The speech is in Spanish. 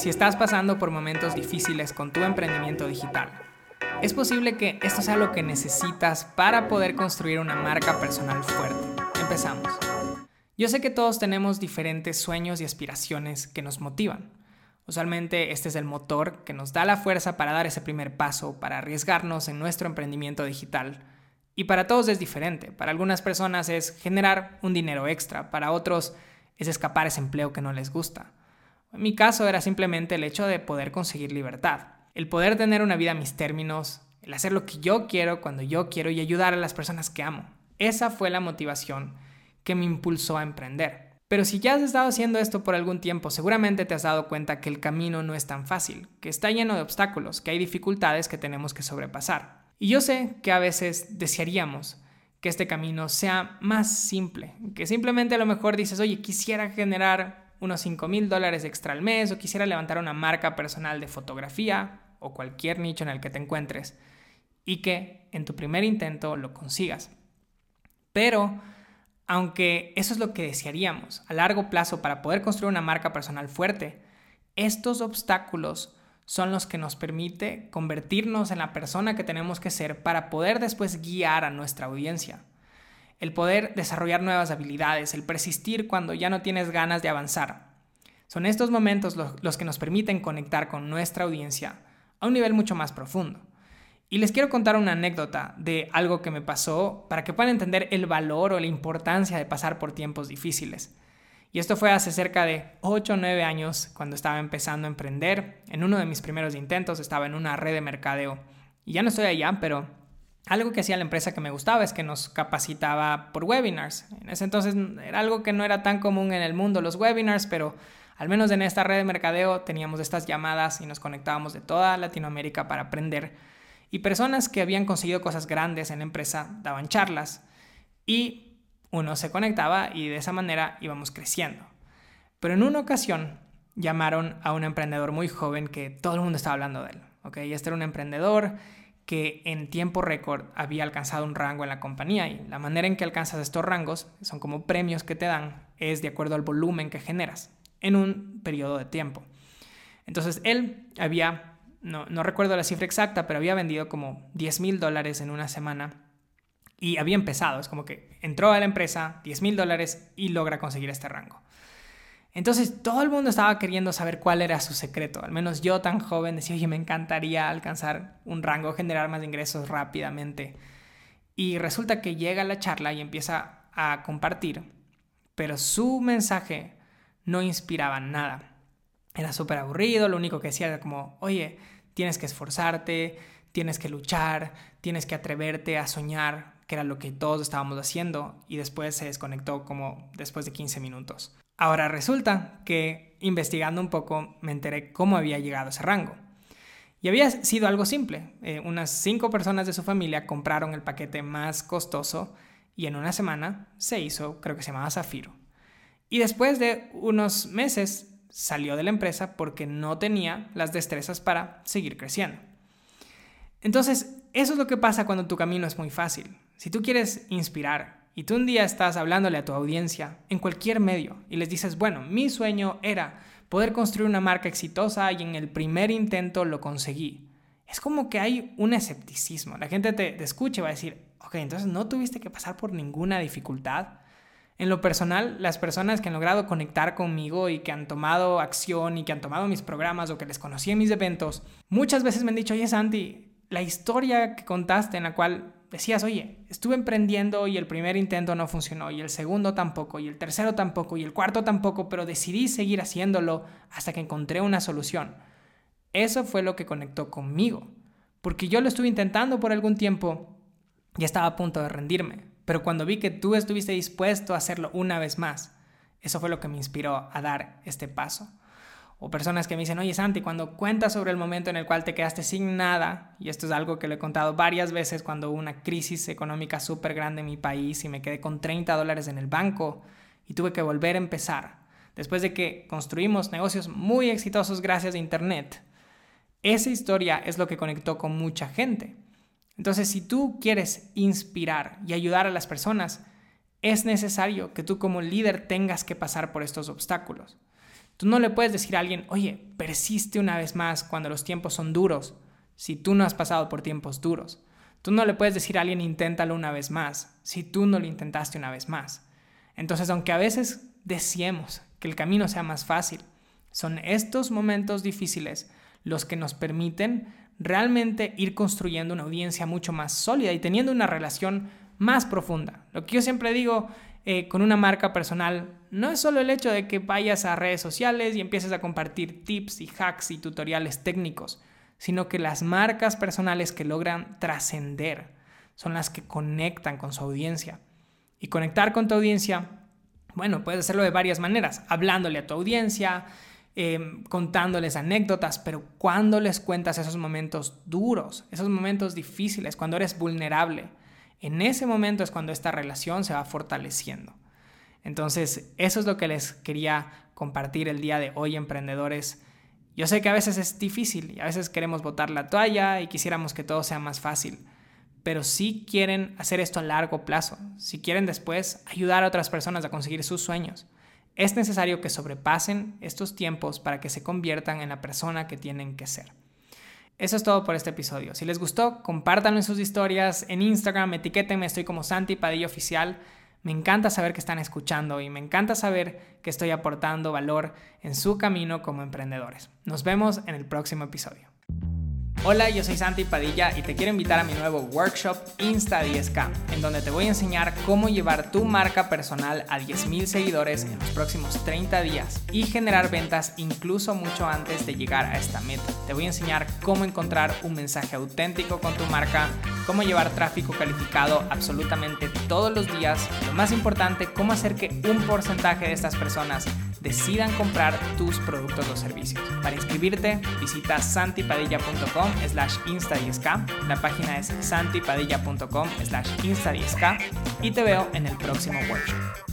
Si estás pasando por momentos difíciles con tu emprendimiento digital, es posible que esto sea lo que necesitas para poder construir una marca personal fuerte. Empezamos. Yo sé que todos tenemos diferentes sueños y aspiraciones que nos motivan. Usualmente este es el motor que nos da la fuerza para dar ese primer paso, para arriesgarnos en nuestro emprendimiento digital. Y para todos es diferente. Para algunas personas es generar un dinero extra, para otros es escapar ese empleo que no les gusta. En mi caso era simplemente el hecho de poder conseguir libertad, el poder tener una vida a mis términos, el hacer lo que yo quiero cuando yo quiero y ayudar a las personas que amo. Esa fue la motivación que me impulsó a emprender. Pero si ya has estado haciendo esto por algún tiempo, seguramente te has dado cuenta que el camino no es tan fácil, que está lleno de obstáculos, que hay dificultades que tenemos que sobrepasar. Y yo sé que a veces desearíamos que este camino sea más simple, que simplemente a lo mejor dices, oye, quisiera generar unos 5 mil dólares extra al mes o quisiera levantar una marca personal de fotografía o cualquier nicho en el que te encuentres y que en tu primer intento lo consigas. Pero, aunque eso es lo que desearíamos a largo plazo para poder construir una marca personal fuerte, estos obstáculos son los que nos permite convertirnos en la persona que tenemos que ser para poder después guiar a nuestra audiencia el poder desarrollar nuevas habilidades, el persistir cuando ya no tienes ganas de avanzar. Son estos momentos los, que nos permiten conectar con nuestra audiencia a un nivel mucho más profundo. Y les quiero contar una anécdota de algo que me pasó para que puedan entender el valor o la importancia de pasar por tiempos difíciles. Y esto fue hace cerca de 8 o 9 años cuando estaba empezando a emprender. En uno de mis primeros intentos estaba en una red de mercadeo. Y ya no estoy allá, pero algo que hacía la empresa que me gustaba es que nos capacitaba por webinars. En ese entonces era algo que no era tan común en el mundo los webinars, pero al menos en esta red de mercadeo teníamos estas llamadas y nos conectábamos de toda Latinoamérica para aprender. Y personas que habían conseguido cosas grandes en la empresa daban charlas y uno se conectaba y de esa manera íbamos creciendo. Pero en una ocasión llamaron a un emprendedor muy joven que todo el mundo estaba hablando de él. ¿okay? Este era un emprendedor que en tiempo récord había alcanzado un rango en la compañía y la manera en que alcanzas estos rangos son como premios que te dan es de acuerdo al volumen que generas en un periodo de tiempo. Entonces él había, no, recuerdo la cifra exacta, pero había vendido como 10 mil dólares en una semana y había empezado, es como que entró a la empresa 10 mil dólares y logra conseguir este rango. Entonces todo el mundo estaba queriendo saber cuál era su secreto. Al menos yo tan joven decía, oye, me encantaría alcanzar un rango, generar más ingresos rápidamente. Y resulta que llega la charla y empieza a compartir, pero su mensaje no inspiraba nada. Era súper aburrido, lo único que decía era como, oye, tienes que esforzarte, tienes que luchar, tienes que atreverte a soñar, que era lo que todos estábamos haciendo, y después se desconectó como después de 15 minutos. Ahora resulta que investigando un poco me enteré cómo había llegado a ese rango. Y había sido algo simple. Eh, unas cinco personas de su familia compraron el paquete más costoso y en una semana se hizo, creo que se llamaba Zafiro. Y después de unos meses salió de la empresa porque no tenía las destrezas para seguir creciendo. Entonces, eso es lo que pasa cuando tu camino es muy fácil. Si tú quieres inspirar, y tú un día estás hablándole a tu audiencia en cualquier medio y les dices, bueno, mi sueño era poder construir una marca exitosa y en el primer intento lo conseguí. Es como que hay un escepticismo. La gente te, escucha y va a decir, ok, entonces no tuviste que pasar por ninguna dificultad. En lo personal, las personas que han logrado conectar conmigo y que han tomado acción y que han tomado mis programas o que les conocí en mis eventos, muchas veces me han dicho, oye Santi, la historia que contaste en la cual decías, oye, estuve emprendiendo y el primer intento no funcionó, y el segundo tampoco, y el tercero tampoco, y el cuarto tampoco, pero decidí seguir haciéndolo hasta que encontré una solución. Eso fue lo que conectó conmigo, porque yo lo estuve intentando por algún tiempo y estaba a punto de rendirme, pero cuando vi que tú estuviste dispuesto a hacerlo una vez más, eso fue lo que me inspiró a dar este paso. O personas que me dicen, oye Santi, cuando cuentas sobre el momento en el cual te quedaste sin nada, y esto es algo que lo he contado varias veces cuando hubo una crisis económica súper grande en mi país y me quedé con 30 dólares en el banco y tuve que volver a empezar, después de que construimos negocios muy exitosos gracias a Internet, esa historia es lo que conectó con mucha gente. Entonces, si tú quieres inspirar y ayudar a las personas, es necesario que tú como líder tengas que pasar por estos obstáculos. Tú no le puedes decir a alguien, oye, persiste una vez más cuando los tiempos son duros, si tú no has pasado por tiempos duros. Tú no le puedes decir a alguien, inténtalo una vez más, si tú no lo intentaste una vez más. Entonces, aunque a veces deseemos que el camino sea más fácil, son estos momentos difíciles los que nos permiten realmente ir construyendo una audiencia mucho más sólida y teniendo una relación más profunda. Lo que yo siempre digo eh, con una marca personal no es solo el hecho de que vayas a redes sociales y empieces a compartir tips y hacks y tutoriales técnicos, sino que las marcas personales que logran trascender son las que conectan con su audiencia. Y conectar con tu audiencia, bueno, puedes hacerlo de varias maneras, hablándole a tu audiencia, Em, contándoles anécdotas, pero cuando les cuentas esos momentos duros, esos momentos difíciles, cuando eres vulnerable, en ese momento es cuando esta relación se va fortaleciendo. Entonces, eso es lo que les quería compartir el día de hoy, emprendedores. Yo sé que a veces es difícil y a veces queremos botar la toalla y quisiéramos que todo sea más fácil, pero si quieren hacer esto a largo plazo, si quieren después ayudar a otras personas a conseguir sus sueños, es necesario que sobrepasen estos tiempos para que se conviertan en la persona que tienen que ser. Eso es todo por este episodio. Si les gustó, compártanlo en sus historias, en Instagram, etiquétenme, estoy como Santi Padilla Oficial. Me encanta saber que están escuchando y me encanta saber que estoy aportando valor en su camino como emprendedores. Nos vemos en el próximo episodio. Hola, yo soy Santi Padilla y te quiero invitar a mi nuevo workshop Insta 10K, en donde te voy a enseñar cómo llevar tu marca personal a 10.000 seguidores en los próximos 30 días y generar ventas incluso mucho antes de llegar a esta meta. Te voy a enseñar cómo encontrar un mensaje auténtico con tu marca, cómo llevar tráfico calificado absolutamente todos los días, lo más importante, cómo hacer que un porcentaje de estas personas decidan comprar tus productos o servicios. Para inscribirte, visita santipadilla.com slash insta La página es santipadilla.com slash insta y te veo en el próximo workshop.